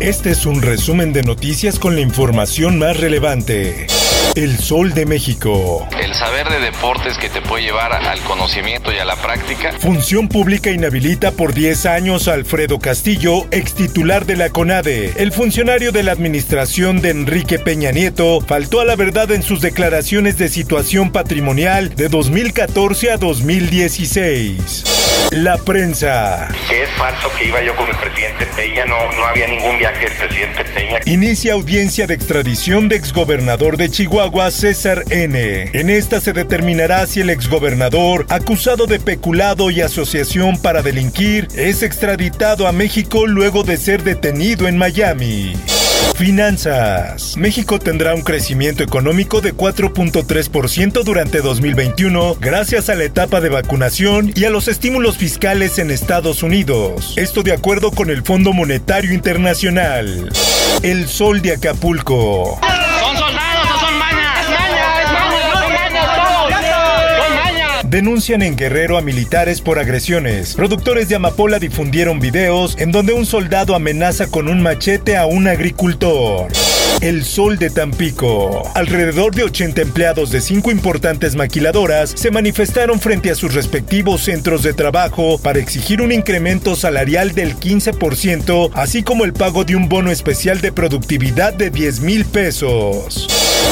Este es un resumen de noticias con la información más relevante. El Sol de México. El saber de deportes que te puede llevar al conocimiento y a la práctica. Función Pública inhabilita por 10 años a Alfredo Castillo, ex titular de la CONADE. El funcionario de la administración de Enrique Peña Nieto faltó a la verdad en sus declaraciones de situación patrimonial de 2014 a 2016. La prensa. Que es falso que iba yo con el presidente Peña, no, no había ningún viaje del presidente Peña. Inicia audiencia de extradición de exgobernador de Chihuahua, César N. En esta se determinará si el exgobernador, acusado de peculado y asociación para delinquir, es extraditado a México luego de ser detenido en Miami. Finanzas. México tendrá un crecimiento económico de 4.3% durante 2021 gracias a la etapa de vacunación y a los estímulos fiscales en Estados Unidos. Esto de acuerdo con el Fondo Monetario Internacional. El Sol de Acapulco. Denuncian en Guerrero a militares por agresiones. Productores de Amapola difundieron videos en donde un soldado amenaza con un machete a un agricultor. El Sol de Tampico. Alrededor de 80 empleados de cinco importantes maquiladoras se manifestaron frente a sus respectivos centros de trabajo para exigir un incremento salarial del 15%, así como el pago de un bono especial de productividad de 10 mil pesos.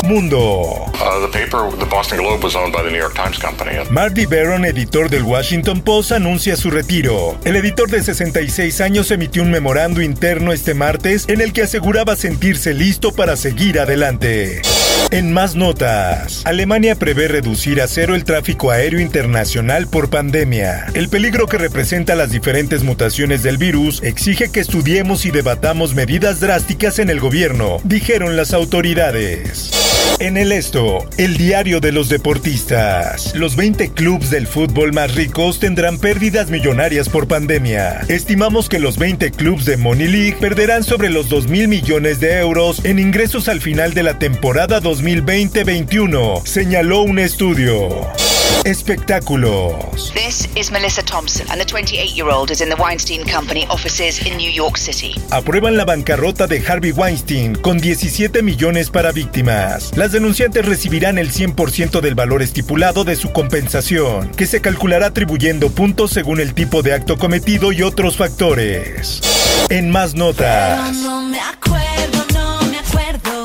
Mundo. Uh, the paper, the Boston Globe, was owned by the New York Times Company. Marty Baron, editor del Washington Post, anuncia su retiro. El editor de 66 años emitió un memorando interno este martes en el que aseguraba sentirse listo para seguir adelante. En más notas, Alemania prevé reducir a cero el tráfico aéreo internacional por pandemia. El peligro que representa las diferentes mutaciones del virus exige que estudiemos y debatamos medidas drásticas en el gobierno, dijeron las autoridades. En el esto, el diario de los deportistas. Los 20 clubes del fútbol más ricos tendrán pérdidas millonarias por pandemia. Estimamos que los 20 clubes de Money League perderán sobre los 2 mil millones de euros en ingresos al final de la temporada 2020-21, señaló un estudio. Espectáculos. This is Melissa Thompson, and the 28 year old is in the Weinstein Company offices in New York City. Aprueban la bancarrota de Harvey Weinstein con 17 millones para víctimas. Las denunciantes recibirán el 100% del valor estipulado de su compensación, que se calculará atribuyendo puntos según el tipo de acto cometido y otros factores. En más notas.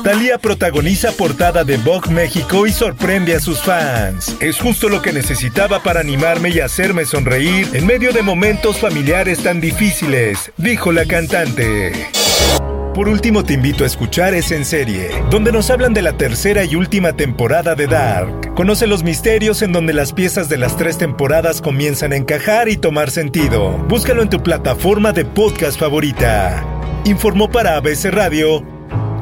Talía protagoniza portada de Vogue México y sorprende a sus fans. Es justo lo que necesitaba para animarme y hacerme sonreír en medio de momentos familiares tan difíciles, dijo la cantante. Por último te invito a escuchar Es en serie, donde nos hablan de la tercera y última temporada de Dark. Conoce los misterios en donde las piezas de las tres temporadas comienzan a encajar y tomar sentido. Búscalo en tu plataforma de podcast favorita. Informó para ABC Radio